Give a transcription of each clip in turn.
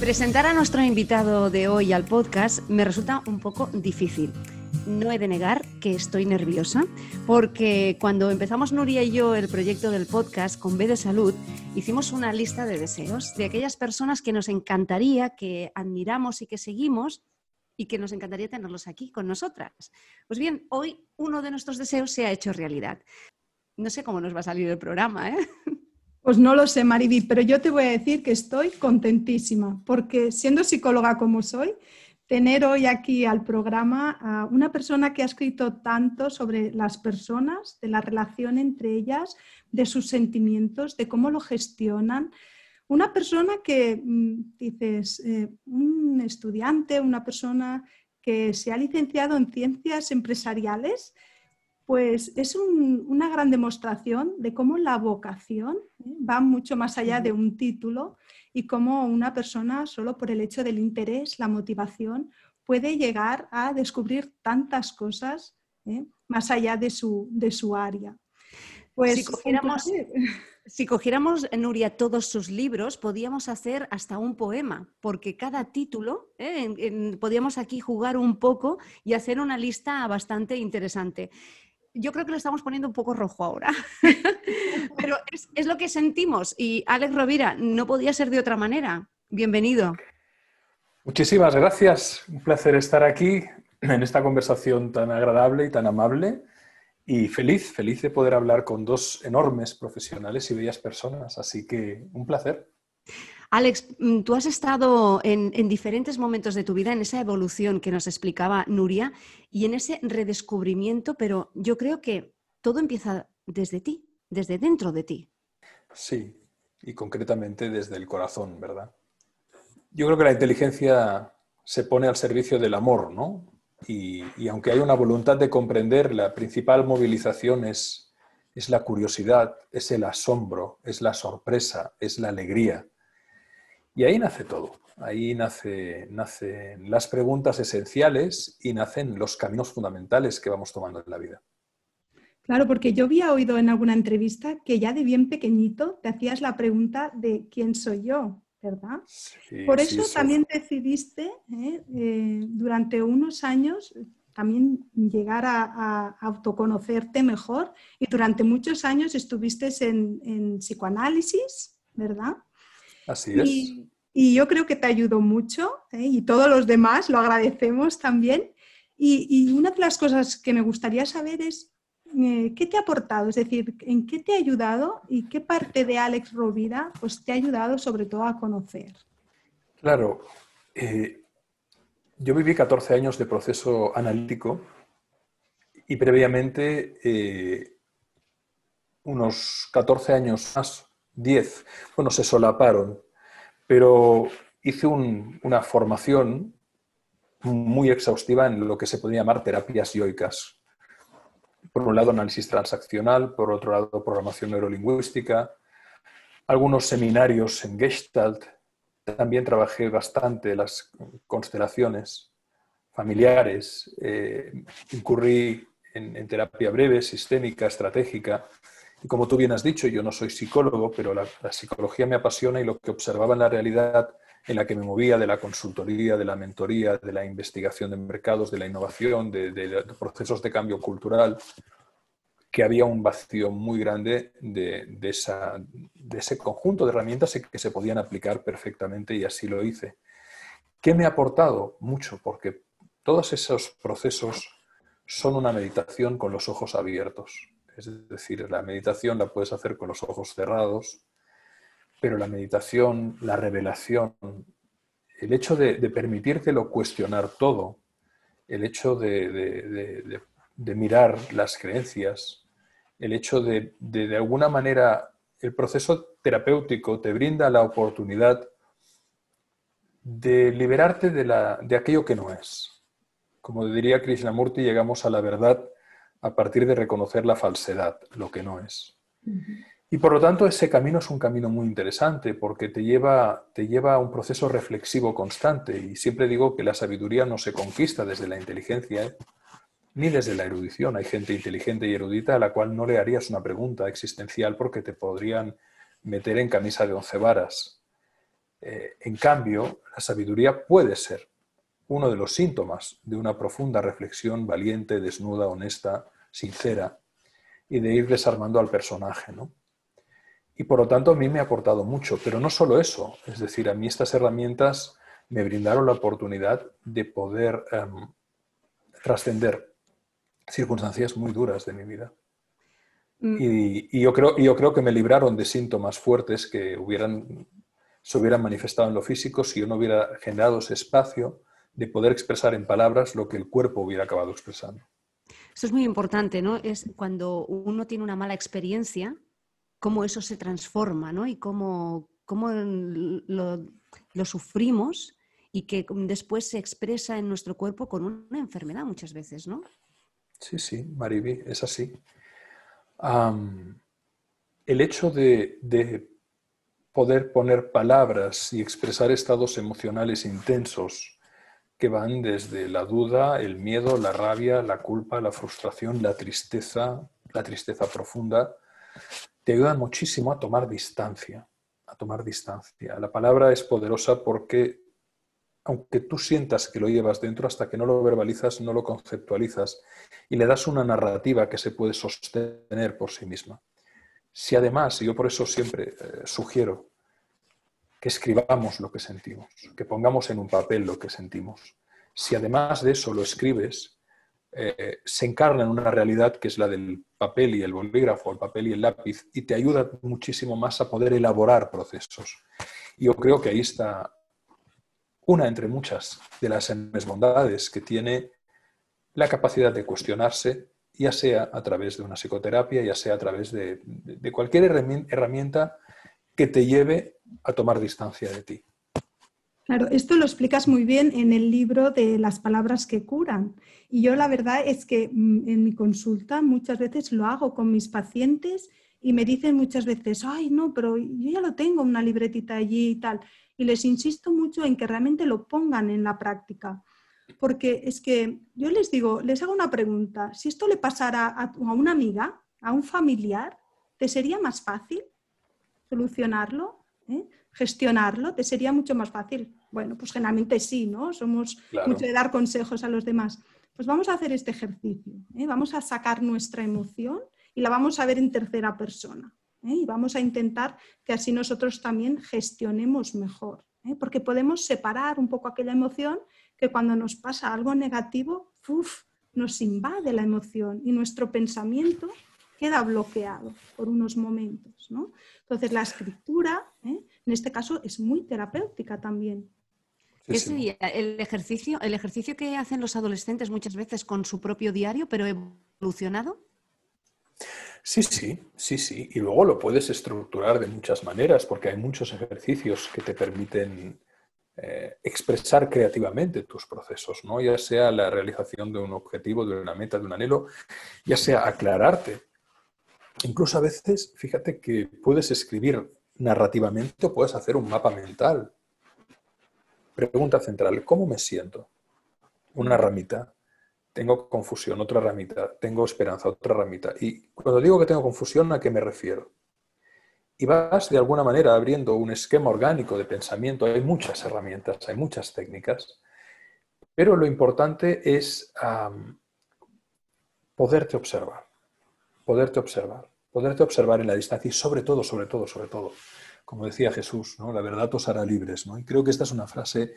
Presentar a nuestro invitado de hoy al podcast me resulta un poco difícil. No he de negar que estoy nerviosa porque cuando empezamos Nuria y yo el proyecto del podcast con B de Salud, hicimos una lista de deseos de aquellas personas que nos encantaría, que admiramos y que seguimos y que nos encantaría tenerlos aquí con nosotras. Pues bien, hoy uno de nuestros deseos se ha hecho realidad. No sé cómo nos va a salir el programa, ¿eh? Pues no lo sé, Mariby, pero yo te voy a decir que estoy contentísima, porque siendo psicóloga como soy, tener hoy aquí al programa a una persona que ha escrito tanto sobre las personas, de la relación entre ellas, de sus sentimientos, de cómo lo gestionan. Una persona que, mm, dices, eh, un estudiante, una persona que se ha licenciado en ciencias empresariales, pues es una gran demostración de cómo la vocación ¿eh? va mucho más allá de un título y cómo una persona, solo por el hecho del interés, la motivación, puede llegar a descubrir tantas cosas ¿eh? más allá de su, de su área. Pues, si cogiéramos, si cogiéramos, Nuria, todos sus libros, podíamos hacer hasta un poema, porque cada título, ¿eh? podíamos aquí jugar un poco y hacer una lista bastante interesante yo creo que lo estamos poniendo un poco rojo ahora, pero es, lo que sentimos. Y Alex Rovira, no podía ser de otra manera. Bienvenido. Muchísimas gracias. Un placer estar aquí en esta conversación tan agradable y tan amable. Y feliz, feliz de poder hablar con dos enormes profesionales y bellas personas. Así que un placer. Alex, mm, tú has estado en, diferentes momentos de tu vida, en esa evolución que nos explicaba Nuria y en ese redescubrimiento, pero yo creo que todo empieza desde ti, desde dentro de ti. Sí, y concretamente desde el corazón, ¿verdad? Yo creo que la inteligencia se pone al servicio del amor, ¿no? Y, aunque hay una voluntad de comprender, la principal movilización es, es la curiosidad, es el asombro, es la sorpresa, es la alegría. Y ahí nace todo. Ahí nace, nacen las preguntas esenciales y nacen los caminos fundamentales que vamos tomando en la vida. Claro, porque yo había oído en alguna entrevista que ya de bien pequeñito te hacías la pregunta de quién soy yo, ¿verdad? Por eso también decidiste ¿eh? Eh, durante unos años también llegar a, autoconocerte mejor y durante muchos años estuviste en, en psicoanálisis, ¿verdad? Así es. Y, yo creo que te ayudó mucho ¿eh? y todos los demás lo agradecemos también. Y, una de las cosas que me gustaría saber es eh, qué te ha aportado, es decir, en qué te ha ayudado y qué parte de Alex Rovira pues, te ha ayudado sobre todo a conocer. Claro, eh, yo viví 14 años de proceso analítico y previamente unos 14 años más 10. Bueno, se solaparon, pero hice una formación muy exhaustiva en lo que se podría llamar terapias yoicas. Por un lado, análisis transaccional, por otro lado, programación neurolingüística, algunos seminarios en Gestalt. También trabajé bastante las constelaciones familiares. Eh, incurrí en terapia breve, sistémica, estratégica. Y como tú bien has dicho, yo no soy psicólogo, pero la, psicología me apasiona y lo que observaba en la realidad en la que me movía de la consultoría, de la mentoría, de la investigación de mercados, de la innovación, de, procesos de cambio cultural, que había un vacío muy grande de, ese conjunto de herramientas que se podían aplicar perfectamente y así lo hice. ¿Qué me ha aportado? Mucho, porque todos esos procesos son una meditación con los ojos abiertos. Es decir, la meditación la puedes hacer con los ojos cerrados, pero la meditación, la revelación, el hecho de, permitírtelo cuestionar todo, el hecho de, mirar las creencias, el hecho de, de alguna manera, el proceso terapéutico te brinda la oportunidad de liberarte de, la, de aquello que no es. Como diría Krishnamurti, llegamos a la verdad a partir de reconocer la falsedad, lo que no es. Y por lo tanto ese camino es un camino muy interesante porque te lleva, te lleva a un proceso reflexivo constante y siempre digo que la sabiduría no se conquista desde la inteligencia ni desde la erudición. Hay gente inteligente y erudita a la cual no le harías una pregunta existencial porque te podrían meter en camisa de once varas. Eh, en cambio, la sabiduría puede ser uno de los síntomas de una profunda reflexión valiente, desnuda, honesta, sincera y de ir desarmando al personaje. ¿no? Y por lo tanto a mí me ha aportado mucho, pero no solo eso, es decir, a mí estas herramientas me brindaron la oportunidad de poder em, trascender circunstancias muy duras de mi vida. Mm. Y, yo creo, yo creo que me libraron de síntomas fuertes que hubieran, se hubieran manifestado en lo físico si yo no hubiera generado ese espacio de poder expresar en palabras lo que el cuerpo hubiera acabado expresando. Eso es muy importante, ¿no? Es cuando uno tiene una mala experiencia, cómo eso se transforma, ¿no? Y cómo, cómo lo, sufrimos y que después se expresa en nuestro cuerpo con una enfermedad muchas veces, ¿no? Sí, sí, Mariby, es así. el hecho de, de, poder poner palabras y expresar estados emocionales intensos que van desde la duda, el miedo, la rabia, la culpa, la frustración, la tristeza, la tristeza profunda, te ayudan muchísimo a tomar distancia, a tomar distancia. La palabra es poderosa porque aunque tú sientas que lo llevas dentro, hasta que no lo verbalizas, no lo conceptualizas y le das una narrativa que se puede sostener por sí misma. Si además, y yo por eso siempre eh, sugiero que escribamos lo que sentimos, que pongamos en un papel lo que sentimos, si además de eso lo escribes, eh, se encarna en una realidad que es la del papel y el bolígrafo, el papel y el lápiz, y te ayuda muchísimo más a poder elaborar procesos. Y yo creo que ahí está una entre muchas de las enormes bondades que tiene la capacidad de cuestionarse, ya sea a través de una psicoterapia, ya sea a través de cualquier herramienta que te lleve a tomar distancia de ti. Claro, esto lo explicas muy bien en el libro de las palabras que curan. Y yo la verdad es que mm, en mi consulta muchas veces lo hago con mis pacientes y me dicen muchas veces, ay, no, pero yo ya lo tengo, una libretita allí y tal. Y les insisto mucho en que realmente lo pongan en la práctica. Porque es que yo les digo, les hago una pregunta, si esto le pasara a, a una amiga, a un familiar, ¿te sería más fácil solucionarlo? ¿Eh? gestionarlo, te sería mucho más fácil. Bueno, pues generalmente sí, ¿no? Somos mucho de dar consejos a los demás. Pues vamos a hacer este ejercicio. ¿eh? Vamos a sacar nuestra emoción y la vamos a ver en tercera persona. ¿eh? Y vamos a intentar que así nosotros también gestionemos mejor. Porque podemos separar un poco aquella emoción que cuando nos pasa algo negativo, nos invade la emoción y nuestro pensamiento queda bloqueado por unos momentos. ¿no? Entonces, la escritura, en este caso, es muy terapéutica también. ¿Qué sería el ejercicio, el ejercicio que hacen los adolescentes muchas veces con su propio diario, pero evolucionado? Sí, sí, sí, sí. Y luego lo puedes estructurar de muchas maneras, porque hay muchos ejercicios que te permiten eh, expresar creativamente tus procesos, ¿no? Ya sea la realización de un objetivo, de una meta, de un anhelo, ya sea aclararte. Incluso a veces, fíjate que puedes escribir narrativamente o puedes hacer un mapa mental Pregunta central, ¿cómo me siento? Una ramita, tengo confusión, otra ramita, tengo esperanza, otra ramita. Y cuando digo que tengo confusión, ¿a qué me refiero? Y vas de alguna manera abriendo un esquema orgánico de pensamiento. Hay muchas herramientas, hay muchas técnicas, pero lo importante es poderte observar, poderte observar, poderte observar en la distancia y sobre todo, sobre todo, sobre todo, como decía Jesús, ¿no? la verdad os hará libres. ¿no? Y creo que esta es una frase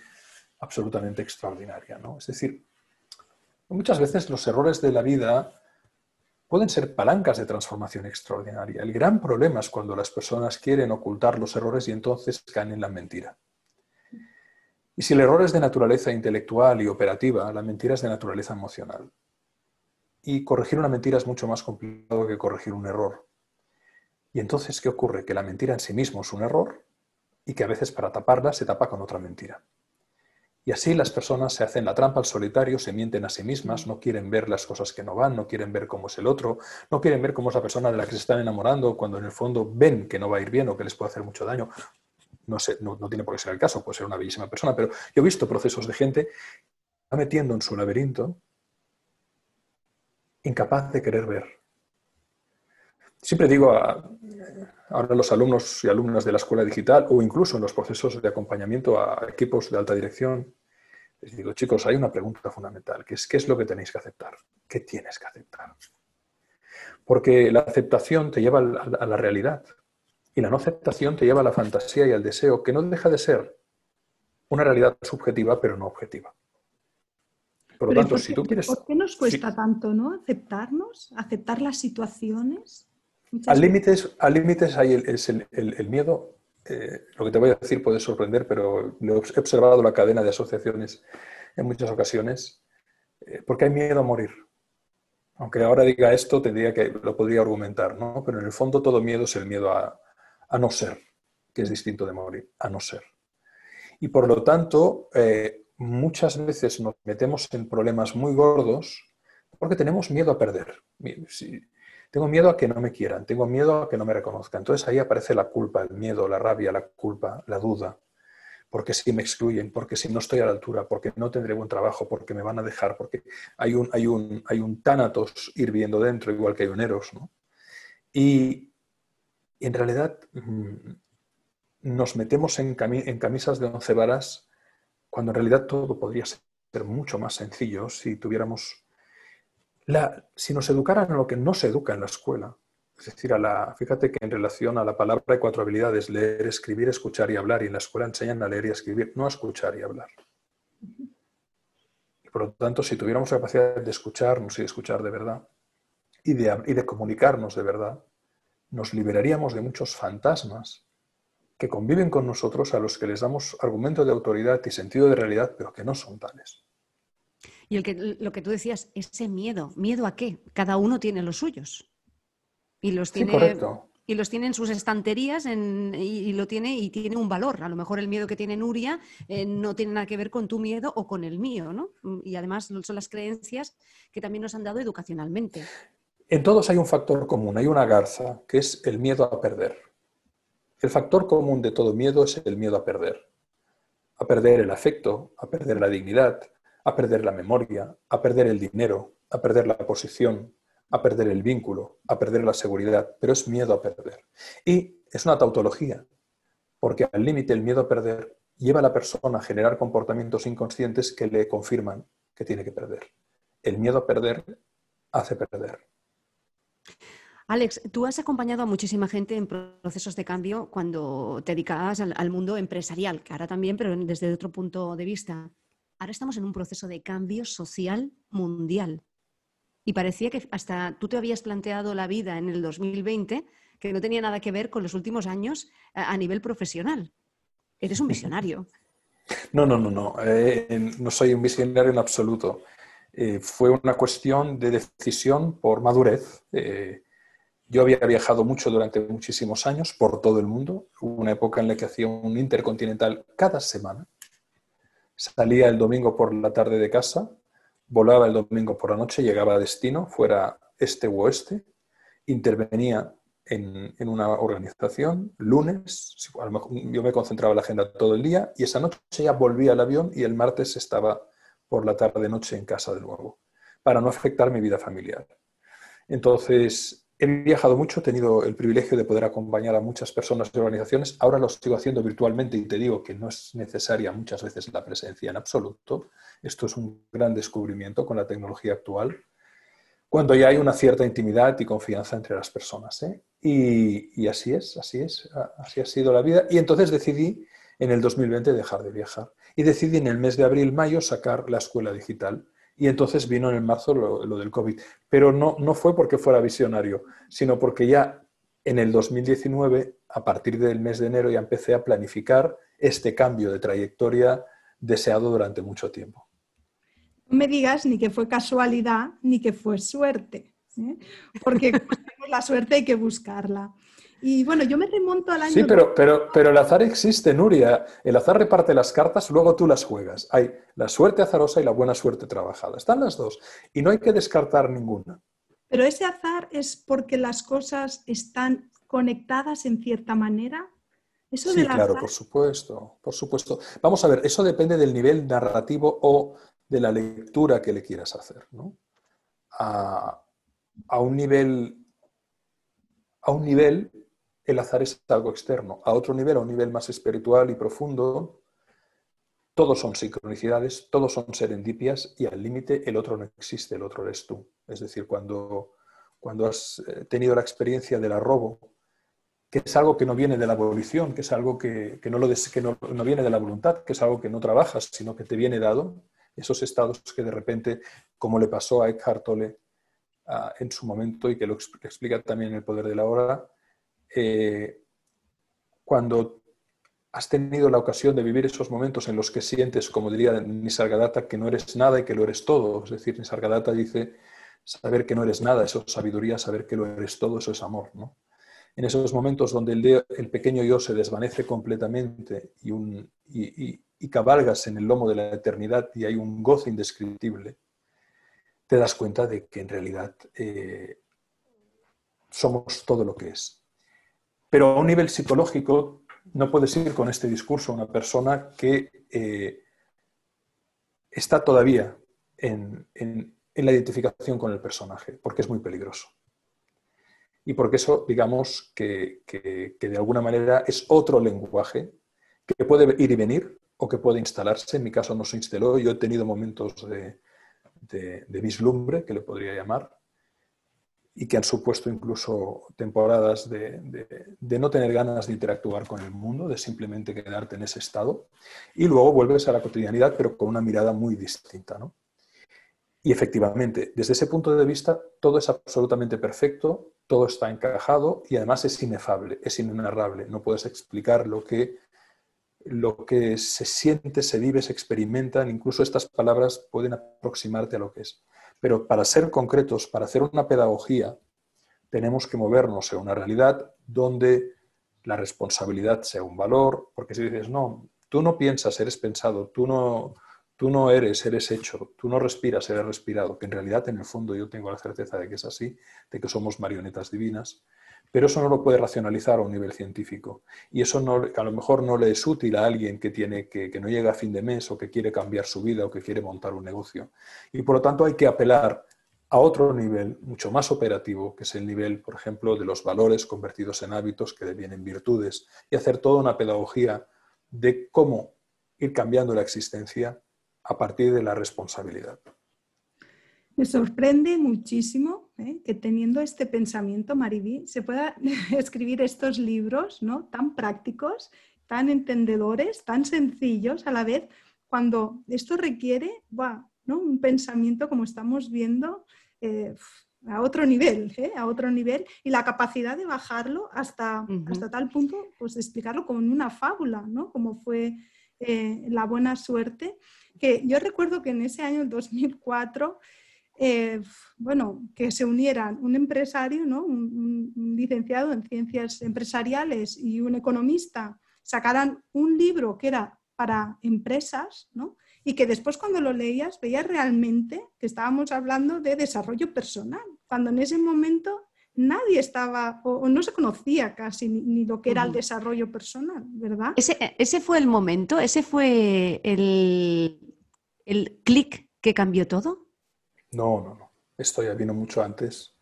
absolutamente extraordinaria. ¿no? Es decir, muchas veces los errores de la vida pueden ser palancas de transformación extraordinaria. El gran problema es cuando las personas quieren ocultar los errores y entonces caen en la mentira. Y si el error es de naturaleza intelectual y operativa, la mentira es de naturaleza emocional. Y corregir una mentira es mucho más complicado que corregir un error. Y entonces, ¿qué ocurre? Que la mentira en sí mismo es un error y que a veces para taparla se tapa con otra mentira. Y así las personas se hacen la trampa al solitario, se mienten a sí mismas, no quieren ver las cosas que no van, no quieren ver cómo es el otro, no quieren ver cómo es la persona de la que se están enamorando, cuando en el fondo ven que no va a ir bien o que les puede hacer mucho daño. No, sé, no, tiene por qué ser el caso, puede ser una bellísima persona, pero yo he visto procesos de gente que va metiendo en su laberinto incapaz de querer ver. Siempre digo a, ahora los alumnos y alumnas de la escuela digital o incluso en los procesos de acompañamiento a equipos de alta dirección, les digo, chicos, hay una pregunta fundamental, que es ¿qué es lo que tenéis que aceptar? ¿Qué tienes que aceptar? Porque la aceptación te lleva a la realidad y la no aceptación te lleva a la fantasía y al deseo, que no deja de ser una realidad subjetiva, pero no objetiva. Por lo tanto, si tú quieres... ¿Por qué nos cuesta tanto, no? Aceptarnos, aceptar las situaciones. Al límites, al límites hay el, es el, miedo. Eh, lo que te voy a decir puede sorprender, pero he observado la cadena de asociaciones en muchas ocasiones, eh, porque hay miedo a morir. Aunque ahora diga esto, tendría que lo podría argumentar, ¿no? Pero en el fondo todo miedo es el miedo a, no ser, que es distinto de morir, a no ser. Y por lo tanto, eh, muchas veces nos metemos en problemas muy gordos porque tenemos miedo a perder. Tengo miedo a que no me quieran, tengo miedo a que no me reconozcan. Entonces ahí aparece la culpa, el miedo, la rabia, la culpa, la duda. Porque si me excluyen, porque si no estoy a la altura, porque no tendré buen trabajo, porque me van a dejar, porque hay un, hay un, hay un tánatos hirviendo dentro, igual que hay un eros. Y, en realidad mm, nos metemos en, en camisas de once varas cuando en realidad todo podría ser mucho más sencillo si tuviéramos si nos educaran en lo que no se educa en la escuela, es decir, a la, fíjate que en relación a la palabra hay cuatro habilidades, leer, escribir, escuchar y hablar, y en la escuela enseñan a leer y a escribir, no a escuchar y hablar. Y por lo tanto, si tuviéramos la capacidad de escucharnos y de escuchar de verdad, y de, y de comunicarnos de verdad, nos liberaríamos de muchos fantasmas que conviven con nosotros a los que les damos argumento de autoridad y sentido de realidad, pero que no son tales. Y el que, lo que tú decías, ese miedo. ¿Miedo a qué? Cada uno tiene los suyos. Y los tiene, Y los tiene en sus estanterías y, lo tiene, y tiene un valor. A lo mejor el miedo que tiene Nuria eh, no tiene nada que ver con tu miedo o con el mío, ¿no? Y además son las creencias que también nos han dado educacionalmente. En todos hay un factor común, hay una garza, que es el miedo a perder. El factor común de todo miedo es el miedo a perder. A perder el afecto, a perder la dignidad, a perder la memoria, a perder el dinero, a perder la posición, a perder el vínculo, a perder la seguridad, pero es miedo a perder. Y es una tautología, porque al límite el miedo a perder lleva a la persona a generar comportamientos inconscientes que le confirman que tiene que perder. El miedo a perder hace perder. Alex, tú has acompañado a muchísima gente en procesos de cambio cuando te dedicabas al, mundo empresarial, que ahora también, pero desde otro punto de vista ahora estamos en un proceso de cambio social mundial. Y parecía que hasta tú te habías planteado la vida en el 2020 que no tenía nada que ver con los últimos años a, nivel profesional. Eres un visionario. No, no, no, no. Eh, no soy un visionario en absoluto. Eh, fue una cuestión de decisión por madurez. Eh, yo había viajado mucho durante muchísimos años por todo el mundo. Una época en la que hacía un intercontinental cada semana. Salía el domingo por la tarde de casa, volaba el domingo por la noche, llegaba a destino, fuera este u oeste, intervenía en, una organización, lunes, yo me concentraba en la agenda todo el día y esa noche ya volvía al avión y el martes estaba por la tarde-noche en casa de nuevo, para no afectar mi vida familiar. Entonces, He viajado mucho, he tenido el privilegio de poder acompañar a muchas personas y organizaciones. Ahora lo sigo haciendo virtualmente y te digo que no es necesaria muchas veces la presencia en absoluto. Esto es un gran descubrimiento con la tecnología actual, cuando ya hay una cierta intimidad y confianza entre las personas. ¿eh? Y, y así es, así es, así ha sido la vida. Y entonces decidí en el 2020 dejar de viajar. Y decidí en el mes de abril-mayo sacar la escuela digital y entonces vino en el marzo lo, del COVID. Pero no, no fue porque fuera visionario, sino porque ya en el 2019, a partir del mes de enero, ya empecé a planificar este cambio de trayectoria deseado durante mucho tiempo. No me digas ni que fue casualidad ni que fue suerte, ¿eh? porque la suerte hay que buscarla. Y bueno, yo me remonto al año... Sí, pero, pero, pero el azar existe, Nuria. El azar reparte las cartas, luego tú las juegas. Hay la suerte azarosa y la buena suerte trabajada. Están las dos. Y no hay que descartar ninguna. Pero ese azar es porque las cosas están conectadas en cierta manera. Eso sí, claro, por supuesto, por supuesto. Vamos a ver, eso depende del nivel narrativo o de la lectura que le quieras hacer. ¿no? A, a un nivel a un nivel el azar es algo externo, a otro nivel, a un nivel más espiritual y profundo, todos son sincronicidades, todos son serendipias y al límite el otro no existe, el otro eres tú. Es decir, cuando, cuando has eh, tenido la experiencia del arrobo, que es algo que no viene de la abolición, que es algo que, no, lo que no, viene de la voluntad, que es algo que no trabajas, sino que te viene dado, esos estados que de repente, como le pasó a Eckhart Tolle ah, en su momento y que lo explica también en El Poder de la Hora, eh, cuando has tenido la ocasión de vivir esos momentos en los que sientes, como diría Nisargadatta, que no eres nada y que lo eres todo. Es decir, Nisargadatta dice, saber que no eres nada, eso es sabiduría, saber que lo eres todo, eso es amor. ¿no? En esos momentos donde el, pequeño yo se desvanece completamente y, cabalgas en el lomo de la eternidad y hay un gozo indescriptible, te das cuenta de que en realidad eh, somos todo lo que es. Pero a un nivel psicológico no puedes ir con este discurso a una persona que eh, está todavía en, la identificación con el personaje, porque es muy peligroso. Y porque eso, digamos, que, de alguna manera es otro lenguaje que puede ir y venir o que puede instalarse. En mi caso no se instaló, yo he tenido momentos de, de vislumbre, que le podría llamar, y que han supuesto incluso temporadas de, no tener ganas de interactuar con el mundo, de simplemente quedarte en ese estado, y luego vuelves a la cotidianidad, pero con una mirada muy distinta. ¿no? Y efectivamente, desde ese punto de vista, todo es absolutamente perfecto, todo está encajado y además es inefable, es inenarrable. No puedes explicar lo que, lo que se siente, se vive, se experimenta, incluso estas palabras pueden aproximarte a lo que es. Pero para ser concretos, para hacer una pedagogía, tenemos que movernos en una realidad donde la responsabilidad sea un valor, porque si dices, no, tú no piensas, eres pensado, tú no, tú no eres, eres hecho, tú no respiras, eres respirado, que en realidad en el fondo yo tengo la certeza de que es así, de que somos marionetas divinas, pero eso no lo puede racionalizar a un nivel científico. Y eso no, a lo mejor no le es útil a alguien que, tiene, que, no llega a fin de mes o que quiere cambiar su vida o que quiere montar un negocio. Y por lo tanto hay que apelar a otro nivel mucho más operativo, que es el nivel, por ejemplo, de los valores convertidos en hábitos que devienen virtudes, y hacer toda una pedagogía de cómo ir cambiando la existencia a partir de la responsabilidad. Me sorprende muchísimo ¿eh? que teniendo este pensamiento, Mariví, se pueda escribir estos libros ¿no? tan prácticos, tan entendedores, tan sencillos a la vez, cuando esto requiere ¿no? un pensamiento, como estamos viendo, eh, a otro nivel, ¿eh? a otro nivel, y la capacidad de bajarlo hasta, hasta tal punto, pues de explicarlo como en una fábula, ¿no? como fue la buena suerte, que yo recuerdo que en ese año, el 2004, eh, bueno, que se unieran un empresario, ¿no? un, licenciado en ciencias empresariales y un economista, sacaran un libro que era para empresas, ¿no? y que después cuando lo leías veías realmente que estábamos hablando de desarrollo personal, cuando en ese momento nadie estaba o, no se conocía casi ni, lo que era el desarrollo personal, ¿verdad? Ese, ese fue el momento, ese fue el, el clic que cambió todo. No, no, no. Esto ya vino mucho antes.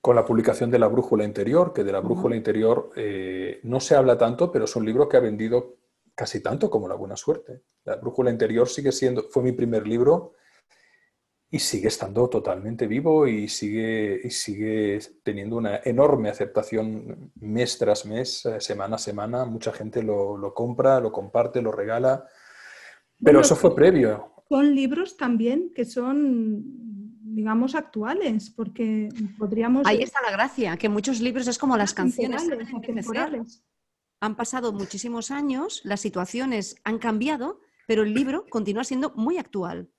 Con la publicación de La Brújula Interior, que de La Brújula Interior eh, no se habla tanto, pero es un libro que ha vendido casi tanto como La Buena Suerte. La Brújula Interior sigue siendo, fue mi primer libro y sigue estando totalmente vivo y sigue, y sigue teniendo una enorme aceptación mes tras mes, eh, semana a semana. Mucha gente lo, lo compra, lo comparte, lo regala. Pero eso fue previo son libros también que son, digamos, actuales, porque podríamos... Ahí está la gracia, que muchos libros es como las canciones. Han pasado muchísimos años, las situaciones han cambiado, pero el libro continúa siendo muy actual.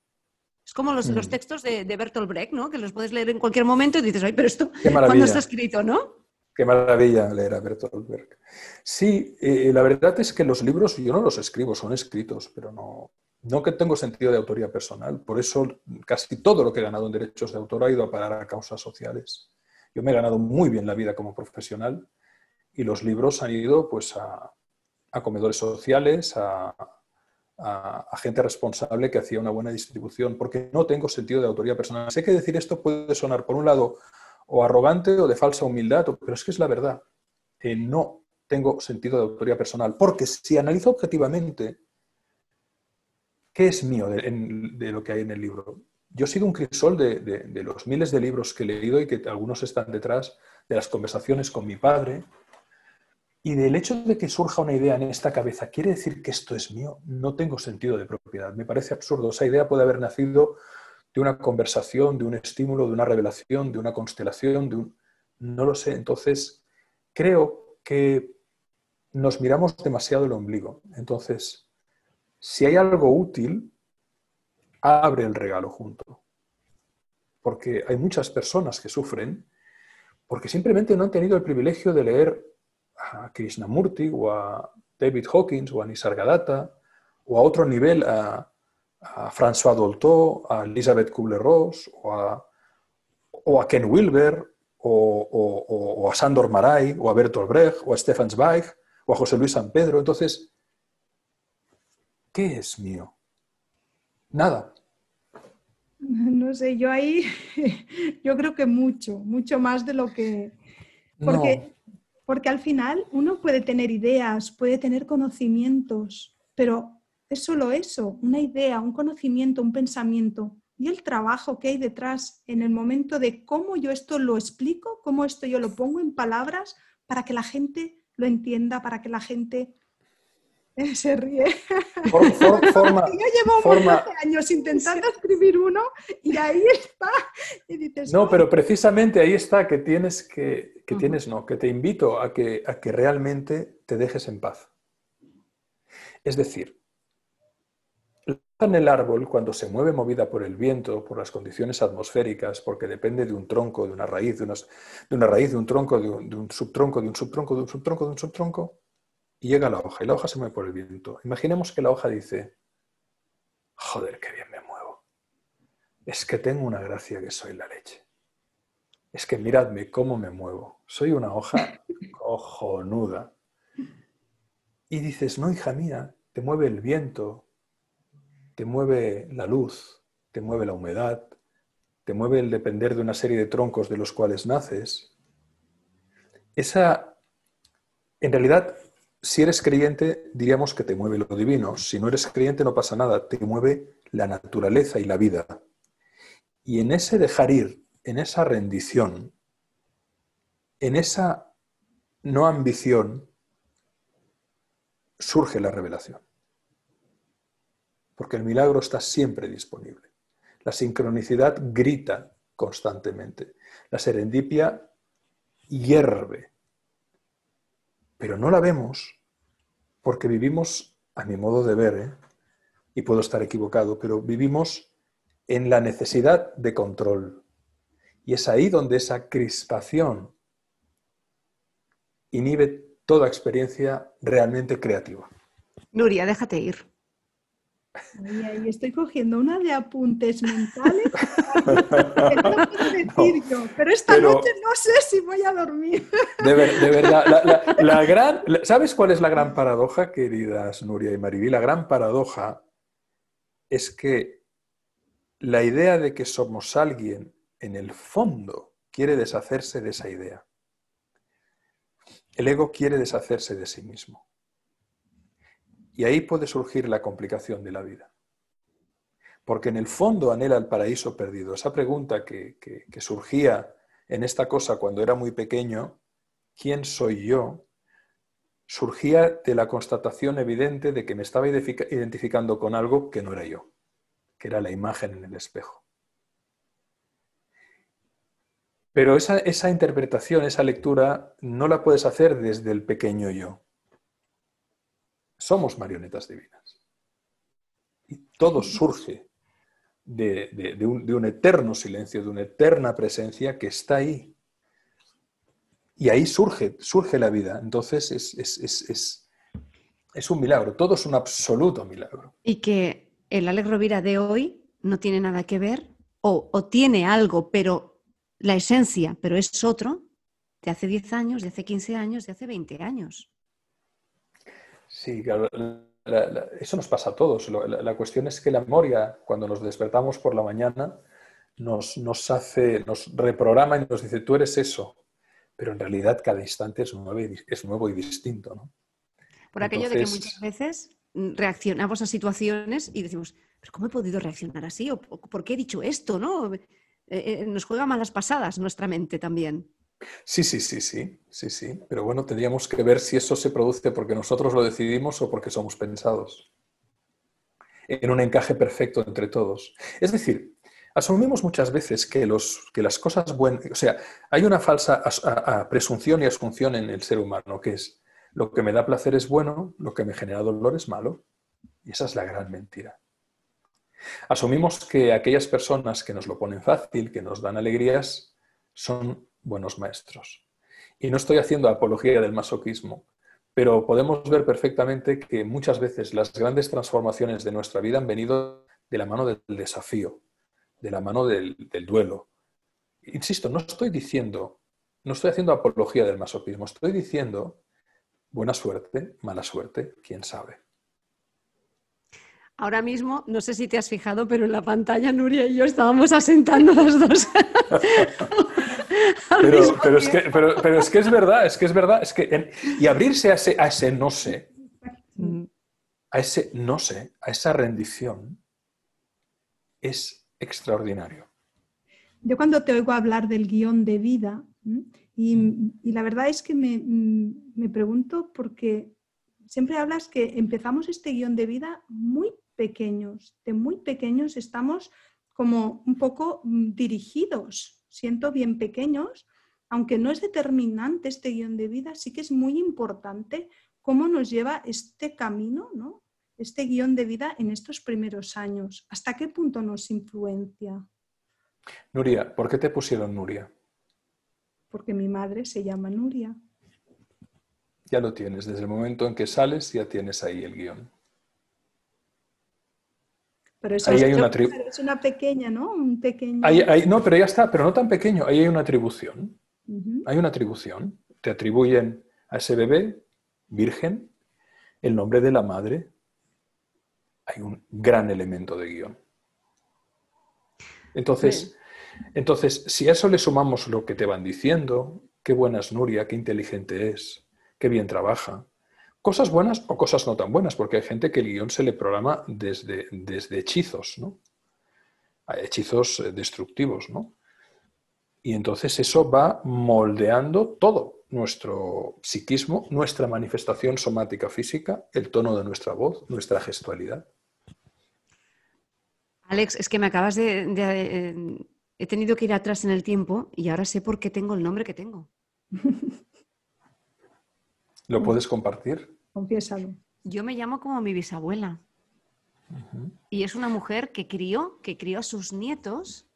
Es como los, los mm. textos de, Bertolt Brecht, ¿no? Que los puedes leer en cualquier momento y dices, ay, pero esto, ¿cuándo está escrito, no? Qué maravilla leer a Bertolt Brecht. Sí, eh, la verdad es que los libros yo no los escribo, son escritos, pero no, no que tengo sentido de autoría personal. Por eso casi todo lo que he ganado en derechos de autor ha ido a parar a causas sociales. Yo me he ganado muy bien la vida como profesional y los libros han ido pues, a, comedores sociales, a, gente responsable que hacía una buena distribución, porque no tengo sentido de autoría personal. Sé que decir esto puede sonar, por un lado, o arrogante o de falsa humildad, pero es que es la verdad. no tengo sentido de autoría personal, porque si analizo objetivamente qué es mío de, lo que hay en el libro, yo he sido un crisol de, de, los miles de libros que he leído y que algunos están detrás de las conversaciones con mi padre. Y del hecho de que surja una idea en esta cabeza, ¿quiere decir que esto es mío? No tengo sentido de propiedad. Me parece absurdo. Esa idea puede haber nacido de una conversación, de un estímulo, de una revelación, de una constelación, de un... No lo sé. Entonces, creo que nos miramos demasiado el ombligo. Entonces, si hay algo útil, abre el regalo junto. Porque hay muchas personas que sufren porque simplemente no han tenido el privilegio de leer a Krishnamurti o a David Hawkins o a Nisargadatta o a otro nivel a, François Dolto, a Elisabeth Kubler-Ross o a, Ken Wilber o, o, a Sandor Maray o a Bertolt Brecht o a Stefan Zweig o a José Luis San Pedro. Entonces, ¿qué es mío? Nada. No sé, yo ahí, yo creo que mucho, mucho más de lo que... Porque, porque al final uno puede tener ideas, puede tener conocimientos, pero es solo eso, una idea, un conocimiento, un pensamiento. Y el trabajo que hay detrás en el momento de cómo yo esto lo explico, cómo esto yo lo pongo en palabras para que la gente lo entienda, para que la gente Se ríe. forma, Yo llevo forma... años intentando escribir uno y ahí está. no, pero precisamente ahí está que tienes que, que tienes, no, que te invito a que, a que realmente te dejes en paz. Es decir, en el árbol, cuando se mueve movida por el viento, por las condiciones atmosféricas, porque depende de un tronco, de una raíz, de, de una raíz, de un tronco, de un, de un subtronco, de un subtronco, de un subtronco, de un subtronco, y llega la hoja y la hoja se mueve por el viento. Imaginemos que la hoja dice, joder, qué bien me muevo. Es que tengo una gracia que soy la leche. Es que miradme cómo me muevo. Soy una hoja cojonuda. Y dices, no, hija mía, te mueve el viento, te mueve la luz, te mueve la humedad, te mueve el depender de una serie de troncos de los cuales naces. Esa, en realidad, si eres creyente, diríamos que te mueve lo divino. Si no eres creyente, no pasa nada. Te mueve la naturaleza y la vida. Y en ese dejar ir, en esa rendición, en esa no ambición, surge la revelación. Porque el milagro está siempre disponible. La sincronicidad grita constantemente. La serendipia hierve pero no la vemos porque vivimos, a mi modo de ver, ¿eh? y puedo estar equivocado, pero vivimos en la necesidad de control. Y es ahí donde esa crispación inhibe toda experiencia realmente creativa. Nuria, déjate ir. Ahí, estoy cogiendo una de apuntes mentales que no puedo decir yo, pero esta noche no sé si voy a dormir. De, verdad, la, gran, ¿sabes cuál es la gran paradoja, queridas Nuria y Mariví? La gran paradoja es que la idea de que somos alguien en el fondo quiere deshacerse de esa idea. El ego quiere deshacerse de sí mismo. Y ahí puede surgir la complicación de la vida. Porque en el fondo anhela el paraíso perdido. Esa pregunta que, surgía en esta cosa cuando era muy pequeño, ¿quién soy yo? surgía de la constatación evidente de que me estaba identificando con algo que no era yo, que era la imagen en el espejo. Pero esa, esa, interpretación, esa lectura, no la puedes hacer desde el pequeño yo. Somos marionetas divinas. Y todo surge de, un, eterno silencio, de una eterna presencia que está ahí. Y ahí surge, surge la vida. Entonces es, es, un milagro, todo es un absoluto milagro. Y que el Alex Rovira de hoy no tiene nada que ver, o, o tiene algo, pero la esencia, pero es otro, de hace 10 años, de hace 15 años, de hace 20 años. Sí, claro, eso nos pasa a todos. La, cuestión es que la memoria, cuando nos despertamos por la mañana, nos, nos, hace, nos reprograma y nos dice, tú eres eso. Pero en realidad cada instante es nuevo y, es nuevo y distinto. ¿no? Por aquello de que muchas veces reaccionamos a situaciones y decimos, ¿pero cómo he podido reaccionar así? ¿O por qué he dicho esto? ¿no? Eh, eh, nos juega malas pasadas nuestra mente también. Sí, sí, sí, sí, sí, sí. Pero bueno, tendríamos que ver si eso se produce porque nosotros lo decidimos o porque somos pensados. En un encaje perfecto entre todos. Es decir, asumimos muchas veces que, los, que las cosas buenas, o sea, hay una falsa presunción y asunción en el ser humano, que es lo que me da placer es bueno, lo que me genera dolor es malo. Y esa es la gran mentira. Asumimos que aquellas personas que nos lo ponen fácil, que nos dan alegrías, son buenos maestros. Y no estoy haciendo apología del masoquismo, pero podemos ver perfectamente que muchas veces las grandes transformaciones de nuestra vida han venido de la mano del desafío, de la mano del, duelo. Insisto, no estoy diciendo, no estoy haciendo apología del masoquismo, estoy diciendo buena suerte, mala suerte, quién sabe. Ahora mismo, no sé si te has fijado, pero en la pantalla Nuria y yo estábamos asentando las dos. pero, es que, pero, es que, es verdad, es que es verdad, es que y abrirse a ese, a ese no sé, mm. a ese no sé, a esa rendición, es extraordinario. Yo cuando te oigo hablar del guion de vida, y, mm. y la verdad es que me, mm, me pregunto porque siempre hablas que empezamos este guion de vida muy pequeños, de muy pequeños estamos como un poco dirigidos siento bien pequeños, aunque no es determinante este guion de vida, sí que es muy importante cómo nos lleva este camino, ¿no? este guion de vida en estos primeros años. ¿Hasta qué punto nos influencia? Nuria, ¿por qué te pusieron Nuria? Porque mi madre se llama Nuria. Ya lo tienes, desde el momento en que sales ya tienes ahí el guion. Pero eso es, una pequeña, ¿no? Un pequeño... no, pero ya está, pero no tan pequeño. Ahí hay una atribución. Hay una atribución. Te atribuyen a ese bebé virgen el nombre de la madre. Hay un gran elemento de guion. Entonces, entonces, si a eso le sumamos lo que te van diciendo, qué buena es Nuria, qué inteligente es, qué bien trabaja, Cosas buenas o cosas no tan buenas, porque hay gente que el guion se le programa desde, desde hechizos, ¿no? Hechizos eh, destructivos, ¿no? Y entonces eso va moldeando todo, nuestro psiquismo, nuestra manifestación somática física, el tono de nuestra voz, nuestra gestualidad. Alex, es que me acabas de, eh, he tenido que ir atrás en el tiempo y ahora sé por qué tengo el nombre que tengo. ¿Lo puedes compartir? Yo me llamo como mi bisabuela. Y es una mujer que crió, que crió a sus nietos.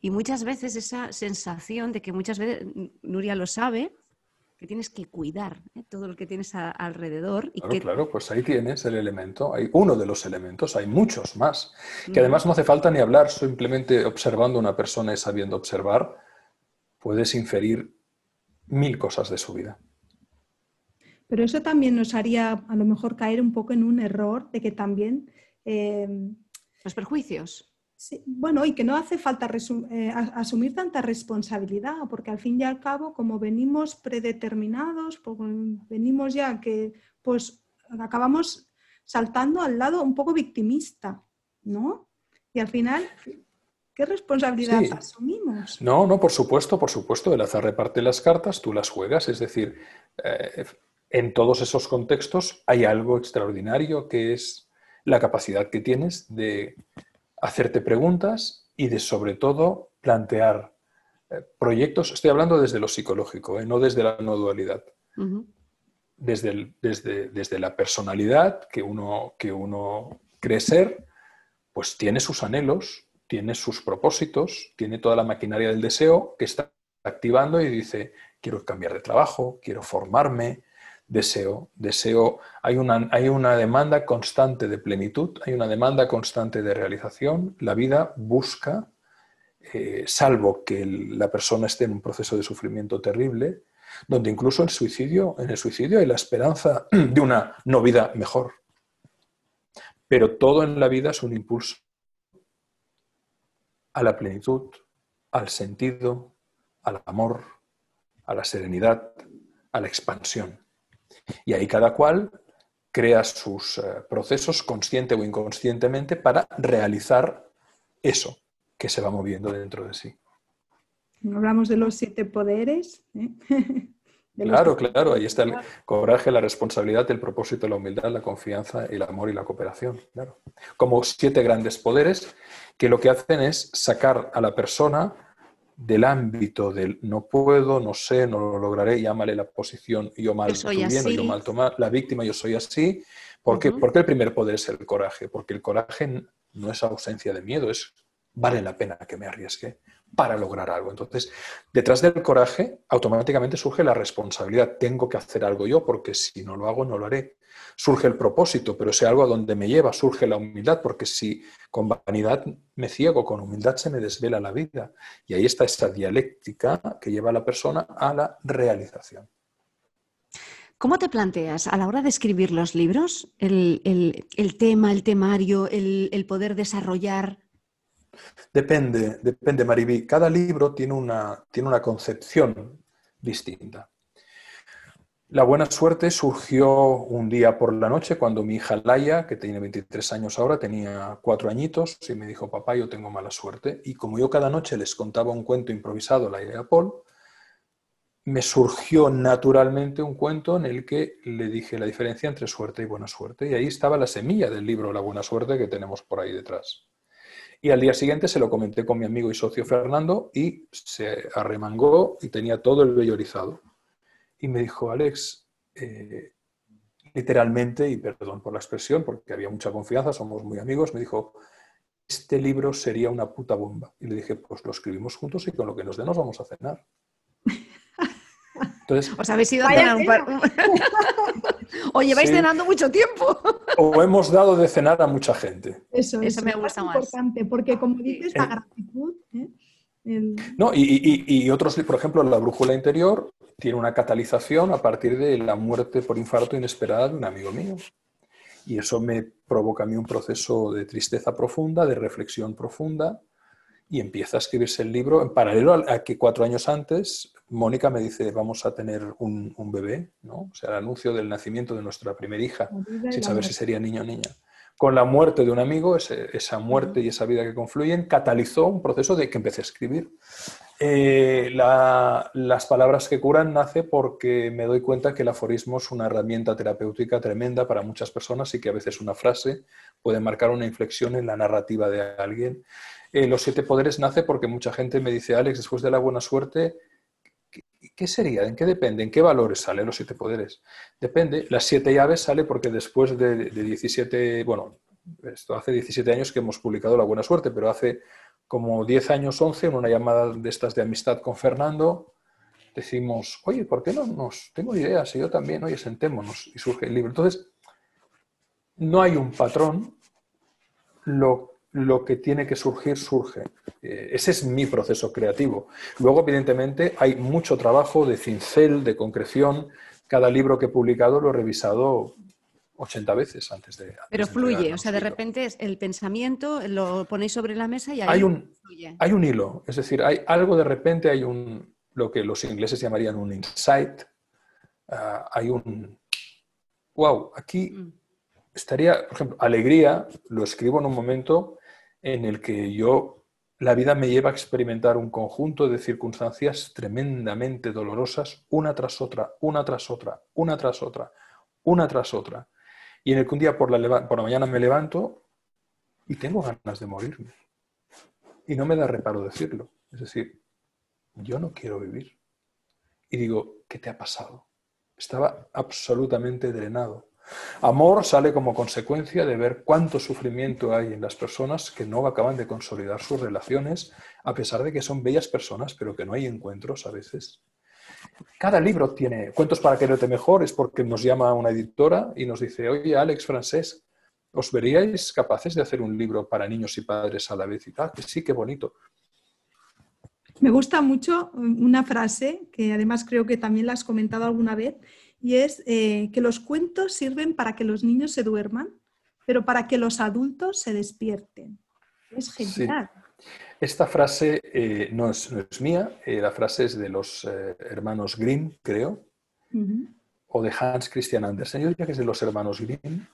Y muchas veces esa sensación de que muchas veces, Nuria lo sabe, que tienes que cuidar ¿eh? todo lo que tienes alrededor. Y claro, claro, pues ahí tienes el elemento, hay uno de los elementos, hay muchos más, que además no hace falta ni hablar, simplemente observando a una persona y sabiendo observar, puedes inferir mil cosas de su vida. Pero eso también nos haría a lo mejor caer un poco en un error de que también... Eh, Los perjuicios. Sí, bueno, y que no hace falta eh, asumir tanta responsabilidad, porque al fin y al cabo, como venimos predeterminados, pues, venimos ya que pues acabamos saltando al lado un poco victimista, ¿no? Y al final, ¿qué responsabilidad asumimos? No, no, por supuesto, por supuesto, el azar reparte las cartas, tú las juegas, es decir, eh, en todos esos contextos hay algo extraordinario que es la capacidad que tienes de hacerte preguntas y de sobre todo plantear eh, proyectos, estoy hablando desde lo psicológico, eh, no desde la no dualidad, desde, desde, desde, la personalidad que uno, que uno cree ser, pues tiene sus anhelos, tiene sus propósitos, tiene toda la maquinaria del deseo que está activando y dice, quiero cambiar de trabajo, quiero formarme, deseo, deseo, hay una, hay una demanda constante de plenitud, hay una demanda constante de realización, la vida busca, eh, salvo que la persona esté en un proceso de sufrimiento terrible, donde incluso el suicidio, en el suicidio hay la esperanza de una no vida mejor. Pero todo en la vida es un impulso a la plenitud, al sentido, al amor, a la serenidad, a la expansión. Y ahí cada cual crea sus eh, procesos consciente o inconscientemente para realizar eso que se va moviendo dentro de sí. Hablamos de los siete poderes. ¿eh? claro, claro, ahí está el coraje, la responsabilidad, el propósito, la humildad, la confianza, el amor y la cooperación. Claro. Como siete grandes poderes que lo que hacen es sacar a la persona del ámbito del no puedo, no sé, no lo lograré, llámale la posición yo mal, yo bien, yo mal tomar, la víctima, yo soy así. ¿Por qué? Porque el primer poder es el coraje, porque el coraje no es ausencia de miedo, es vale la pena que me arriesgue para lograr algo. Entonces, detrás del coraje automáticamente surge la responsabilidad. Tengo que hacer algo yo porque si no lo hago, no lo haré surge el propósito, pero ese algo a donde me lleva, surge la humildad, porque si con vanidad me ciego, con humildad se me desvela la vida. Y ahí está esa dialéctica que lleva a la persona a la realización. ¿Cómo te planteas a la hora de escribir los libros el, tema, el temario, el, poder desarrollar? Depende, depende, Mariví. Cada libro tiene una, tiene una concepción distinta. La buena suerte surgió un día por la noche cuando mi hija Laia, que tiene 23 años ahora, tenía cuatro añitos y me dijo, papá, yo tengo mala suerte. Y como yo cada noche les contaba un cuento improvisado, la idea Paul, me surgió naturalmente un cuento en el que le dije la diferencia entre suerte y buena suerte. Y ahí estaba la semilla del libro La buena suerte que tenemos por ahí detrás. Y al día siguiente se lo comenté con mi amigo y socio Fernando y se arremangó y tenía todo el vello erizado y me dijo, Alex, eh, literalmente, y perdón por la expresión, porque había mucha confianza, somos muy amigos, me dijo, este libro sería una puta bomba. Y le dije, pues lo escribimos juntos y con lo que nos dé nos vamos a cenar. Entonces, Os habéis ido a cenar un par... o lleváis cenando mucho tiempo. o hemos dado de cenar a mucha gente. Eso, eso, me gusta más. importante, porque como dices, la gratitud... ¿eh? No, y, otros, por ejemplo, la brújula interior tiene una catalización a partir de la muerte por infarto inesperada de un amigo mío. Y eso me provoca a mí un proceso de tristeza profunda, de reflexión profunda, y empieza a escribirse el libro en paralelo a, que cuatro años antes Mónica me dice vamos a tener un, bebé, ¿no? o sea, el anuncio del nacimiento de nuestra primera hija, sin saber si sería niño o niña con la muerte de un amigo, esa muerte y esa vida que confluyen, catalizó un proceso de que empecé a escribir. Eh, las palabras que curan nace porque me doy cuenta que el aforismo es una herramienta terapéutica tremenda para muchas personas y que a veces una frase puede marcar una inflexión en la narrativa de alguien. Eh, los siete poderes nace porque mucha gente me dice, Alex, después de la buena suerte, ¿qué sería? ¿En qué depende? ¿En qué valores salen los siete poderes? Depende. Las siete llaves sale porque después de, 17, bueno, esto hace 17 años que hemos publicado La Buena Suerte, pero hace como 10 años, 11, en una llamada de estas de amistad con Fernando, decimos, oye, ¿por qué no nos, tengo ideas, y yo también, oye, sentémonos, y surge el libro. Entonces, no hay un patrón, lo lo que tiene que surgir surge. Eh, ese es mi proceso creativo. Luego, evidentemente, hay mucho trabajo de cincel, de concreción. Cada libro que he publicado lo he revisado 80 veces antes de... Pero fluye, o sea, de repente el pensamiento lo ponéis sobre la mesa y ahí hay un, fluye. Hay un hilo, es decir, hay algo de repente, hay un, lo que los ingleses llamarían un insight, ah, hay un, wow, aquí mm. estaría, por ejemplo, alegría, lo escribo en un momento en el que yo, la vida me lleva a experimentar un conjunto de circunstancias tremendamente dolorosas, una tras otra, una tras otra, una tras otra, una tras otra. Y en el que un día por la, mañana me levanto y tengo ganas de morirme. Y no me da reparo decirlo. Es decir, yo no quiero vivir. Y digo, ¿qué te ha pasado? Estaba absolutamente drenado. Amor sale como consecuencia de ver cuánto sufrimiento hay en las personas que no acaban de consolidar sus relaciones, a pesar de que son bellas personas, pero que no hay encuentros a veces. cada libro tiene cuentos para quererte mejor, es porque nos llama una editora y nos dice, oye, Alex Francés, ¿os veríais capaces de hacer un libro para niños y padres a la vez y tal? Que sí, qué bonito. Me gusta mucho una frase que además creo que también la has comentado alguna vez y es eh, que los cuentos sirven para que los niños se duerman, pero para que los adultos se despierten. Es genial. Esta frase eh, no, es, mía, eh, la frase es de los hermanos Grimm, creo, o de Hans Christian Andersen. Yo diría que es de los hermanos Grimm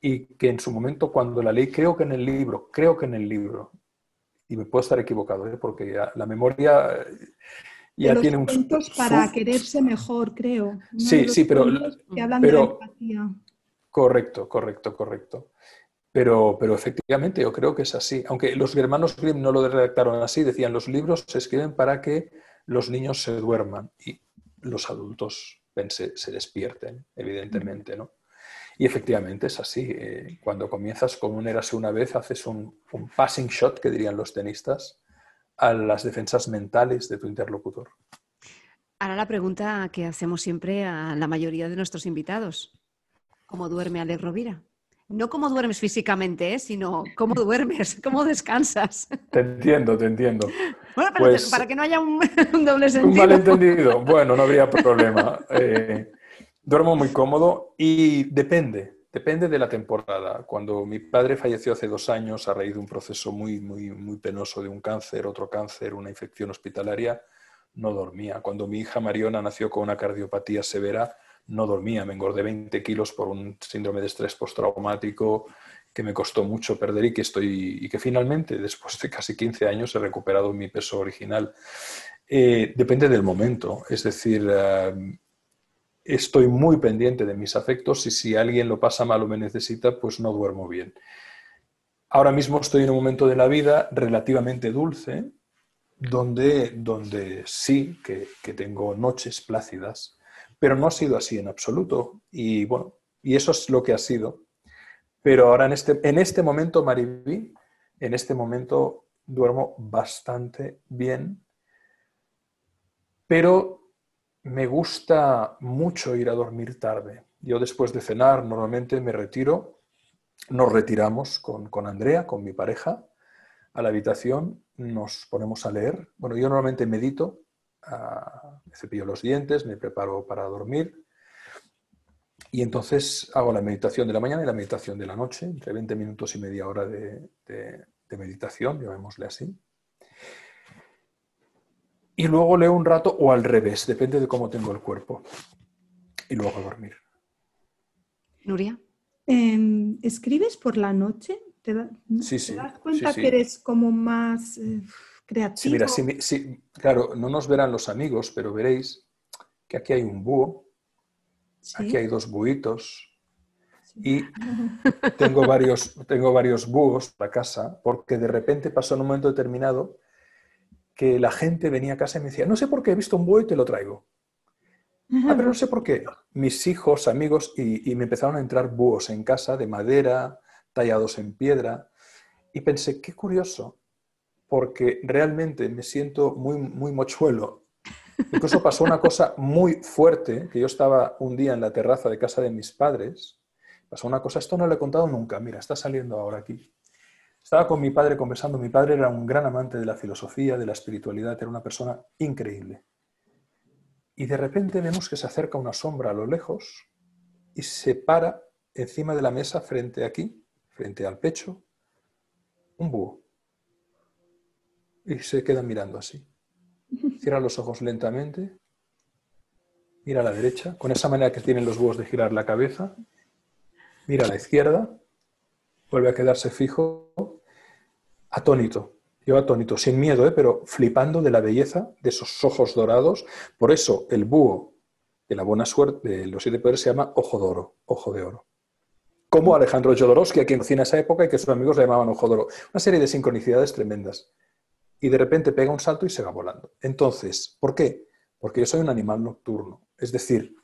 y que en su momento cuando la leí, creo que en el libro, creo que en el libro, y me puedo estar equivocado, ¿eh? porque la memoria ya tiene un... para quererse mejor, creo. sí, sí, pero... Que hablan de la empatía. Correcto, correcto, correcto. Pero, pero efectivamente yo creo que es así. Aunque los hermanos Grimm no lo redactaron así, decían los libros se escriben para que los niños se duerman y los adultos se despierten, evidentemente, ¿no? Y efectivamente es así. Eh, cuando comienzas con un érase una vez, haces un, passing shot, que dirían los tenistas, a las defensas mentales de tu interlocutor. Ahora la pregunta que hacemos siempre a la mayoría de nuestros invitados. ¿Cómo duerme Alex Rovira? No cómo duermes físicamente, ¿eh? sino cómo duermes, cómo descansas. Te entiendo, te entiendo. Bueno, pues para, que no haya un, doble sentido. Un malentendido. Bueno, no habría problema. Eh, Duermo muy cómodo y depende, depende de la temporada. Cuando mi padre falleció hace dos años a raíz de un proceso muy, muy, muy penoso de un cáncer, otro cáncer, una infección hospitalaria, no dormía. Cuando mi hija Mariona nació con una cardiopatía severa, no dormía. Me engordé 20 kilos por un síndrome de estrés postraumático que me costó mucho perder y que, estoy, y que finalmente, después de casi 15 años, he recuperado mi peso original. Eh, depende del momento. Es decir, eh, estoy muy pendiente de mis afectos y si alguien lo pasa mal o me necesita, pues no duermo bien. Ahora mismo estoy en un momento de la vida relativamente dulce, donde, donde sí que, tengo noches plácidas, pero no ha sido así en absoluto. Y bueno, y eso es lo que ha sido. Pero ahora en este, en este momento, Mariví, en este momento duermo bastante bien, pero me gusta mucho ir a dormir tarde. Yo después de cenar normalmente me retiro, nos retiramos con, Andrea, con mi pareja, a la habitación, nos ponemos a leer. Bueno, yo normalmente medito, ah, me cepillo los dientes, me preparo para dormir y entonces hago la meditación de la mañana y la meditación de la noche, entre 20 minutos y media hora de, de meditación, llamémosle así y luego leo un rato o al revés, depende de cómo tengo el cuerpo. Y luego a dormir. Nuria. Em, ¿Escribes por la noche? ¿Te, sí, sí, das cuenta que eres como más eh, creativo? Sí, mira, sí, claro, no nos verán los amigos, pero veréis que aquí hay un búho, aquí hay dos buitos y tengo varios, tengo varios búhos para casa porque de repente pasó en un momento determinado que la gente venía a casa y me decía, no sé por qué he visto un búho y te lo traigo. Ah, pero no sé por qué. Mis hijos, amigos, y, me empezaron a entrar búhos en casa de madera, tallados en piedra. Y pensé, qué curioso, porque realmente me siento muy, muy mochuelo. Incluso pasó una cosa muy fuerte, que yo estaba un día en la terraza de casa de mis padres. Pasó una cosa, esto no lo he contado nunca, mira, está saliendo ahora aquí. Estaba con mi padre conversando. Mi padre era un gran amante de la filosofía, de la espiritualidad, era una persona increíble. Y de repente vemos que se acerca una sombra a lo lejos y se para encima de la mesa frente aquí, frente al pecho, un búho. Y se queda mirando así. Cierra los ojos lentamente, mira a la derecha, con esa manera que tienen los búhos de girar la cabeza, mira a la izquierda, vuelve a quedarse fijo atónito. Yo atónito, sin miedo, ¿eh? pero flipando de la belleza de esos ojos dorados. Por eso el búho de la buena suerte de los siete poderes se llama ojo de oro, ojo de oro. Como Alejandro Jodorowsky, a quien en esa época y que sus amigos le llamaban ojo de oro. Una serie de sincronicidades tremendas. Y de repente pega un salto y se va volando. Entonces, ¿por qué? Porque yo soy un animal nocturno. Es decir,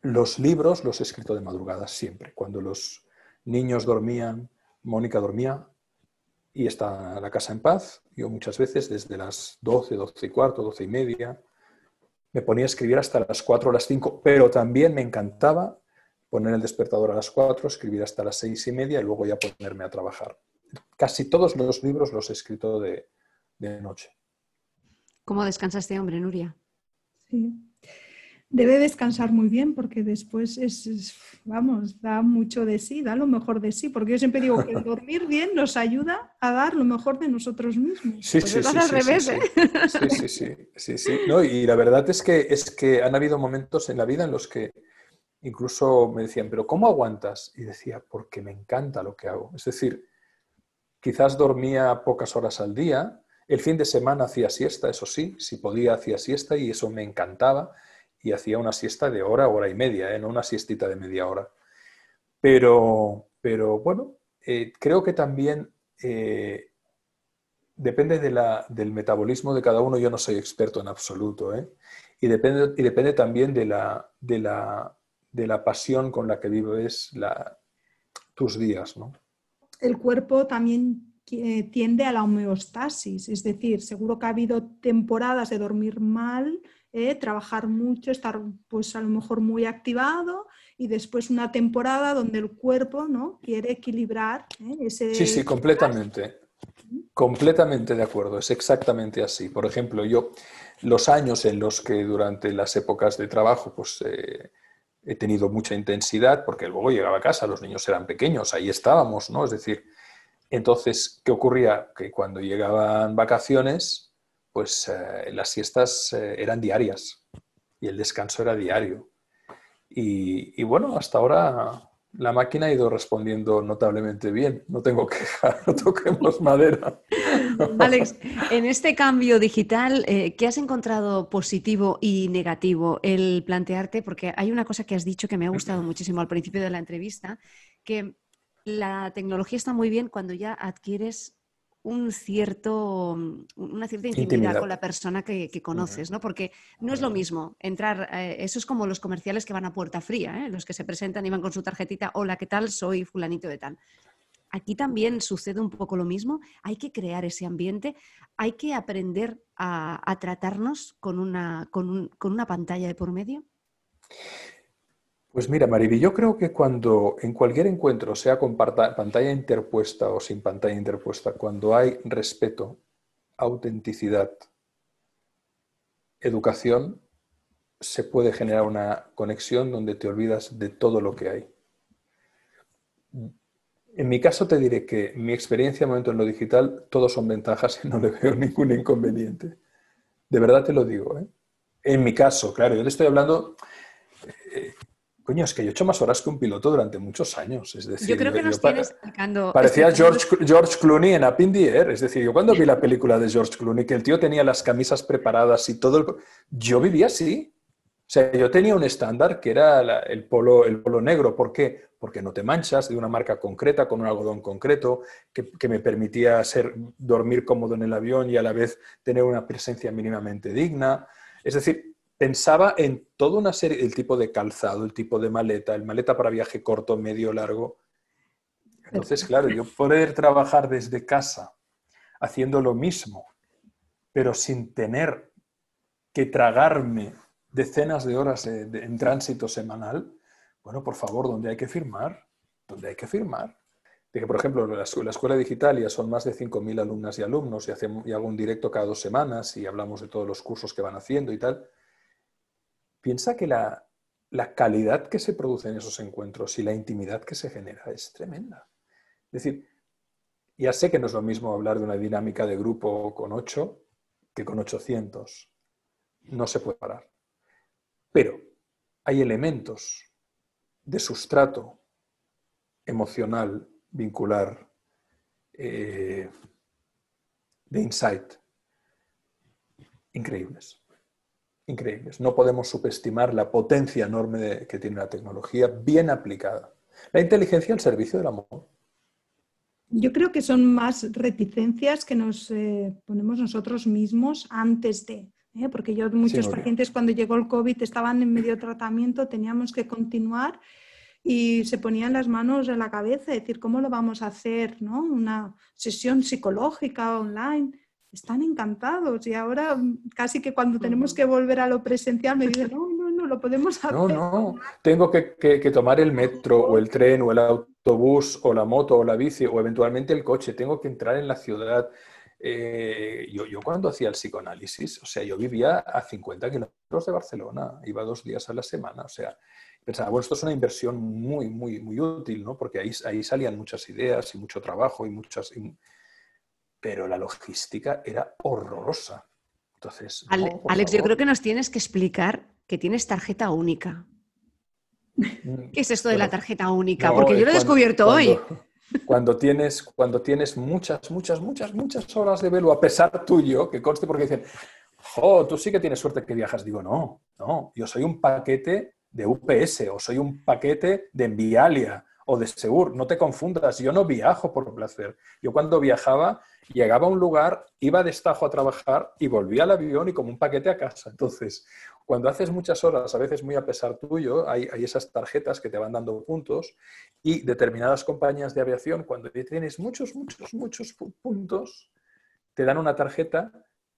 los libros los he escrito de madrugada siempre. Cuando los niños dormían, Mónica dormía, y está la casa en paz. Yo muchas veces desde las 12, 12 y cuarto, 12 y media, me ponía a escribir hasta las 4 o las 5, pero también me encantaba poner el despertador a las 4, escribir hasta las 6 y media y luego ya ponerme a trabajar. Casi todos los libros los he escrito de, de noche. ¿Cómo descansa este hombre, Nuria? Sí, debe descansar muy bien porque después es, vamos, da mucho de sí, da lo mejor de sí, porque yo siempre digo que dormir bien nos ayuda a dar lo mejor de nosotros mismos. Sí, sí, sí, al revés, ¿eh? sí, sí, sí, sí, No, y la verdad es que, es que han habido momentos en la vida en los que incluso me decían, pero ¿cómo aguantas? Y decía, porque me encanta lo que hago. Es decir, quizás dormía pocas horas al día, el fin de semana hacía siesta, eso sí, si podía hacía siesta y eso me encantaba y hacía una siesta de hora, hora y media, ¿eh? no una siestita de media hora. Pero, pero bueno, eh, creo que también eh, depende del metabolismo de cada uno, yo no soy experto en absoluto, y, depende, y depende también de la, de, la, de la pasión con la que vives la, tus días. ¿no? El cuerpo también tiende a la homeostasis, es decir, seguro que ha habido temporadas de dormir mal ¿eh? trabajar mucho, estar pues a lo mejor muy activado y después una temporada donde el cuerpo ¿no? quiere equilibrar ¿eh? ese... Sí, sí, completamente. Completamente de acuerdo, es exactamente así. Por ejemplo, yo los años en los que durante las épocas de trabajo pues eh, he tenido mucha intensidad, porque luego llegaba a casa, los niños eran pequeños, ahí estábamos, ¿no? Es decir, entonces, ¿qué ocurría? Que cuando llegaban vacaciones, pues eh, las siestas eh, eran diarias y el descanso era diario. Y, bueno, hasta ahora la máquina ha ido respondiendo notablemente bien. No tengo queja, no toquemos madera. Alex, en este cambio digital, eh, ¿qué has encontrado positivo y negativo el plantearte? Porque hay una cosa que has dicho que me ha gustado muchísimo al principio de la entrevista, que la tecnología está muy bien cuando ya adquieres un cierto, mm, una cierta intimidad, con la persona que, conoces, ¿no? Porque no es lo mismo entrar, eh, eso es como los comerciales que van a puerta fría, ¿eh? los que se presentan y van con su tarjetita, hola, ¿qué tal? Soy fulanito de tal. Aquí también sucede un poco lo mismo, hay que crear ese ambiente, hay que aprender a, tratarnos con una, con una pantalla de por medio. Pues mira, Mariby, yo creo que cuando en cualquier encuentro, sea con pantalla interpuesta o sin pantalla interpuesta, cuando hay respeto, autenticidad, educación, se puede generar una conexión donde te olvidas de todo lo que hay. En mi caso te diré que mi experiencia en momento en lo digital, todos son ventajas y no le veo ningún inconveniente. De verdad te lo digo. ¿eh? En mi caso, claro, yo le estoy hablando, Coño, es que yo he hecho más horas que un piloto durante muchos años. Es decir, yo creo que nos tienes explicando. Parecía George, George, Clooney en Up in the Air. Es decir, yo cuando vi la película de George Clooney, que el tío tenía las camisas preparadas y todo el... Yo vivía así. O sea, yo tenía un estándar que era el, polo, el polo negro. ¿Por qué? Porque no te manchas, de una marca concreta, con un algodón concreto, que, que me permitía ser, dormir cómodo en el avión y a la vez tener una presencia mínimamente digna. Es decir, pensaba en toda una serie, el tipo de calzado, el tipo de maleta, el maleta para viaje corto, medio, largo. Entonces, claro, yo poder trabajar desde casa haciendo lo mismo, pero sin tener que tragarme decenas de horas en tránsito semanal, bueno, por favor, ¿dónde hay que firmar? ¿Dónde hay que firmar? De que, por ejemplo, la, la escuela digital ya son más de 5.000 alumnas y alumnos y, hacemos, y hago un directo cada dos semanas y hablamos de todos los cursos que van haciendo y tal piensa que la, calidad que se produce en esos encuentros y la intimidad que se genera es tremenda. Es decir, ya sé que no es lo mismo hablar de una dinámica de grupo con 8 que con 800. No se puede parar. Pero hay elementos de sustrato emocional, vincular, eh, de insight, increíbles increíbles. No podemos subestimar la potencia enorme que tiene la tecnología bien aplicada. La inteligencia al servicio del amor. Yo creo que son más reticencias que nos eh, ponemos nosotros mismos antes de, ¿eh? porque yo muchos pacientes cuando llegó el COVID estaban en medio tratamiento, teníamos que continuar y se ponían las manos en la cabeza, decir, ¿cómo lo vamos a hacer? ¿no? Una sesión psicológica online. Están encantados. Y ahora mm, casi que cuando tenemos que volver a lo presencial me dicen, no, no, no, lo podemos hacer. No, no, tengo que, que tomar el metro o el tren o el autobús o la moto o la bici o eventualmente el coche, tengo que entrar en la ciudad. Eh, yo, yo, cuando hacía el psicoanálisis, o sea, yo vivía a 50 kilómetros de Barcelona, iba dos días a la semana, o sea, pensaba, bueno, esto es una inversión muy, muy, muy útil, ¿no? Porque ahí, ahí salían muchas ideas y mucho trabajo y muchas... Pero la logística era horrorosa. Entonces, Alex, yo creo que nos tienes que explicar que tienes tarjeta única. Mm, ¿Qué es esto de la tarjeta única? Porque yo lo he descubierto hoy. Cuando tienes, cuando tienes muchas, muchas, muchas, muchas horas de velo a pesar tuyo, que conste porque dicen, oh, tú sí que tienes suerte que viajas. Digo, no, no, yo soy un paquete de UPS o soy un paquete de Envialia o de Segur. No te confundas, yo no viajo por placer. Yo cuando viajaba llegaba a un lugar, iba de estajo a trabajar y volvía al avión y como un paquete a casa. Entonces, cuando haces muchas horas, a veces muy a pesar tuyo, hay, esas tarjetas que te van dando puntos y determinadas compañías de aviación, cuando tienes muchos, muchos, muchos puntos, te dan una tarjeta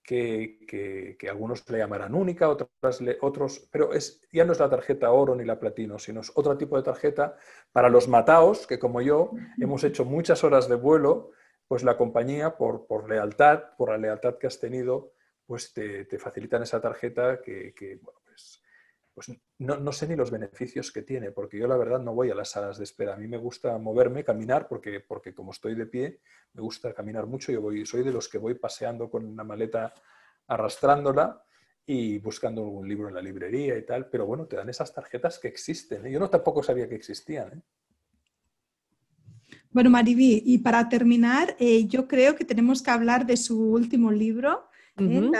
que, algunos le llamarán única, otras otros, pero es, ya no es la tarjeta oro ni la platino, sino es otro tipo de tarjeta para los mataos, que como yo hemos hecho muchas horas de vuelo, pues la compañía, por, por lealtad, por la lealtad que has tenido, pues te, facilitan esa tarjeta que, bueno, pues, no, no, sé ni los beneficios que tiene, porque yo la verdad no voy a las salas de espera. A mí me gusta moverme, caminar, porque, porque como estoy de pie, me gusta caminar mucho. Yo voy, soy de los que voy paseando con una maleta arrastrándola y buscando algún libro en la librería y tal, pero bueno, te dan esas tarjetas que existen. ¿eh? Yo no tampoco sabía que existían. ¿eh? Bueno, Mariví, y para terminar, eh, yo creo que tenemos que hablar de su último libro, ¿eh?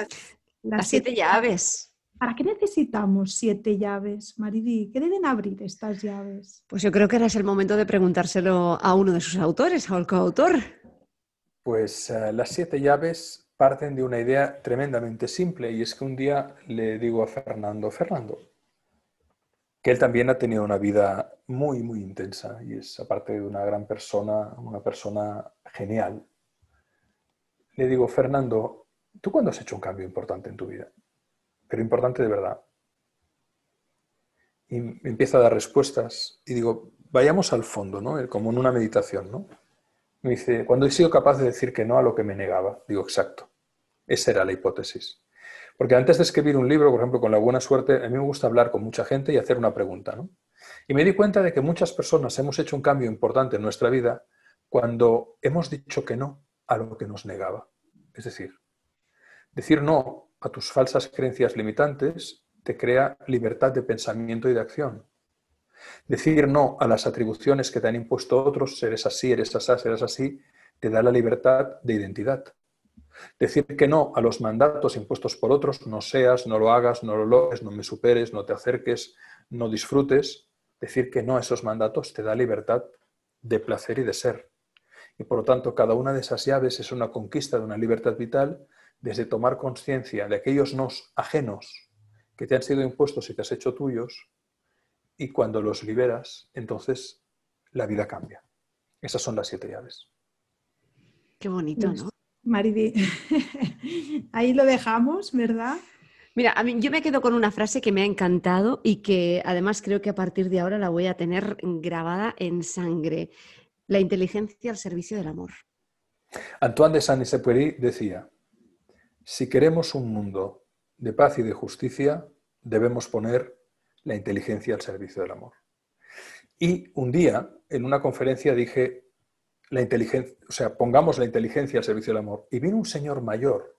las, siete, llaves. ¿Para qué necesitamos siete llaves, Mariví? ¿Qué deben abrir estas llaves? Pues yo creo que ahora es el momento de preguntárselo a uno de sus autores, al coautor. Pues eh, las siete llaves parten de una idea tremendamente simple y es que un día le digo a Fernando, Fernando, que él también ha tenido una vida muy, muy intensa y es, aparte de una gran persona, una persona genial. Le digo, Fernando, ¿tú cuándo has hecho un cambio importante en tu vida? Pero importante de verdad. Y empieza a dar respuestas y digo, vayamos al fondo, ¿no? Como en una meditación, ¿no? Me dice, cuando he sido capaz de decir que no a lo que me negaba. Digo, exacto. Esa era la hipótesis. Porque antes de escribir un libro, por ejemplo, con la buena suerte, a mí me gusta hablar con mucha gente y hacer una pregunta. ¿no? Y me di cuenta de que muchas personas hemos hecho un cambio importante en nuestra vida cuando hemos dicho que no a lo que nos negaba. Es decir, decir no a tus falsas creencias limitantes te crea libertad de pensamiento y de acción. Decir no a las atribuciones que te han impuesto otros, eres así, eres así, eres así, te da la libertad de identidad. Decir que no a los mandatos impuestos por otros, no seas, no lo hagas, no lo logres, no me superes, no te acerques, no disfrutes. Decir que no a esos mandatos te da libertad de placer y de ser. Y por lo tanto, cada una de esas llaves es una conquista de una libertad vital desde tomar conciencia de aquellos nos ajenos que te han sido impuestos y te has hecho tuyos, y cuando los liberas, entonces la vida cambia. Esas son las siete llaves. Qué bonito, ¿no? Mariby, ahí lo dejamos, ¿verdad? Mira, a mí, yo me quedo con una frase que me ha encantado y que además creo que a partir de ahora la voy a tener grabada en sangre. La inteligencia al servicio del amor. Antoine de Saint-Exupéry decía, si queremos un mundo de paz y de justicia, debemos poner la inteligencia al servicio del amor. Y un día, en una conferencia, dije, la inteligencia, o sea, pongamos la inteligencia al servicio del amor. Y vino un señor mayor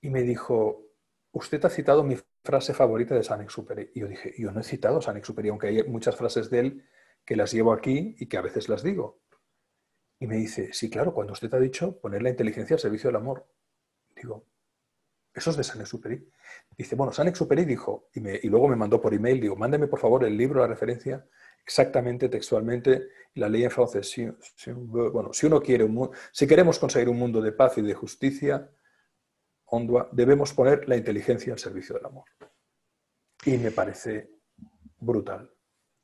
y me dijo, usted ha citado mi frase favorita de Saint-Exupéry. Y yo dije, yo no he citado a Saint-Exupéry, aunque hay muchas frases de él que las llevo aquí y que a veces las digo. Y me dice, sí, claro, cuando usted ha dicho poner la inteligencia al servicio del amor. Digo, eso es de Saint-Exupéry. Dice, bueno, Saint-Exupéry dijo, y, y luego me mandó por email, digo, mándeme por favor el libro, la referencia, exactamente textualmente la ley en francés. Si, bueno, si uno quiere si queremos conseguir un mundo de paz y de justicia, debemos poner la inteligencia al servicio del amor. Y me parece brutal.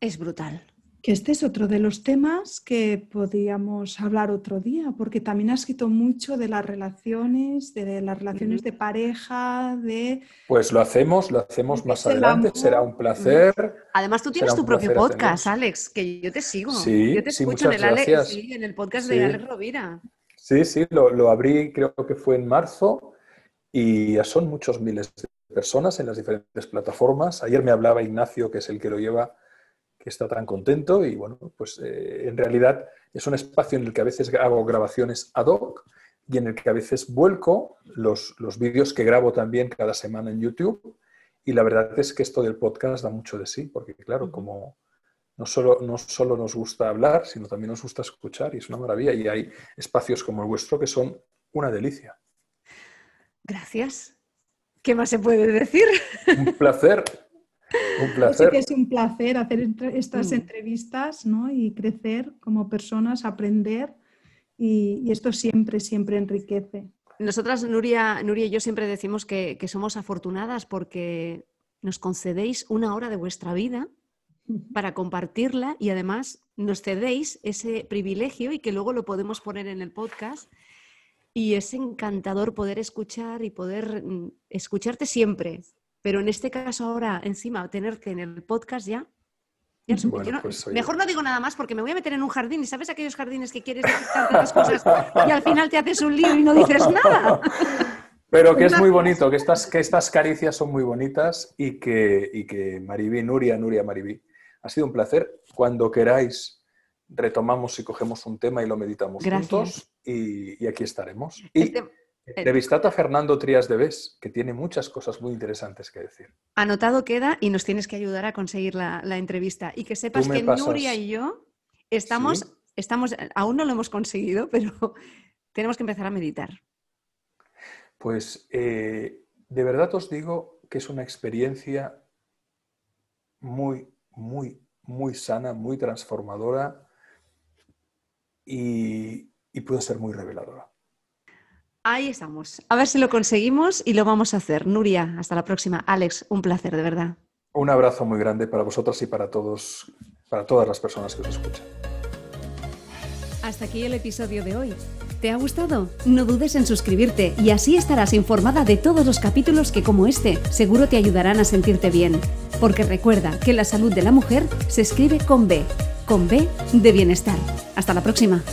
Es brutal. Que este es otro de los temas que podríamos hablar otro día, porque también has escrito mucho de las relaciones, de las relaciones de pareja, de... Pues lo hacemos, lo hacemos más adelante, será un placer. Además, tú tienes tu propio podcast, Alex, que yo te sigo. Sí, yo te escucho en, el en el podcast de Alex Rovira. Sí, sí, lo, lo abrí creo que fue en marzo y ya son muchos miles de personas en las diferentes plataformas. Ayer me hablaba Ignacio, que es el que lo lleva que está tan contento y bueno, pues eh, en realidad es un espacio en el que a veces hago grabaciones ad hoc y en el que a veces vuelco los, los vídeos que grabo también cada semana en YouTube y la verdad es que esto del podcast da mucho de sí, porque claro, como no solo, no solo nos gusta hablar, sino también nos gusta escuchar y es una maravilla y hay espacios como el vuestro que son una delicia. Gracias. ¿Qué más se puede decir? Un placer. Un placer. Sí que es un placer hacer estas mm. entrevistas ¿no? y crecer como personas, aprender y, esto siempre, siempre enriquece. Nosotras, Nuria, Nuria y yo siempre decimos que, somos afortunadas porque nos concedéis una hora de vuestra vida para compartirla y además nos cedéis ese privilegio y que luego lo podemos poner en el podcast. Y es encantador poder escuchar y poder mm, escucharte siempre, pero en este caso ahora, encima, tenerte en el podcast ya... Pues mejor no digo nada más porque me voy a meter en un jardín y sabes aquellos jardines que quieres decir tantas cosas y al final te haces un lío y no dices nada. Pero que es muy bonito, que estas, que estas caricias son muy bonitas y que, y que Maribí, Nuria, Nuria, Maribí, ha sido un placer. Cuando queráis retomamos y cogemos un tema y lo meditamos juntos y, aquí estaremos. Y, este Entrevistad a Fernando Trías de Bes, que tiene muchas cosas muy interesantes que decir. Anotado queda y nos tienes que ayudar a conseguir la, entrevista. Y que sepas que Nuria y yo estamos, estamos, aún no lo hemos conseguido, pero tenemos que empezar a meditar. Pues eh, de verdad os digo que es una experiencia muy, muy, muy sana, muy transformadora y puede ser muy reveladora. Ahí estamos. A ver si lo conseguimos y lo vamos a hacer. Nuria, hasta la próxima. Alex, un placer, de verdad. Un abrazo muy grande para vosotros y para todos, para todas las personas que os escuchan. Hasta aquí el episodio de hoy. ¿Te ha gustado? No dudes en suscribirte y así estarás informada de todos los capítulos que como este seguro te ayudarán a sentirte bien. Porque recuerda que la salud de la mujer se escribe con B, con B de bienestar. Hasta la próxima.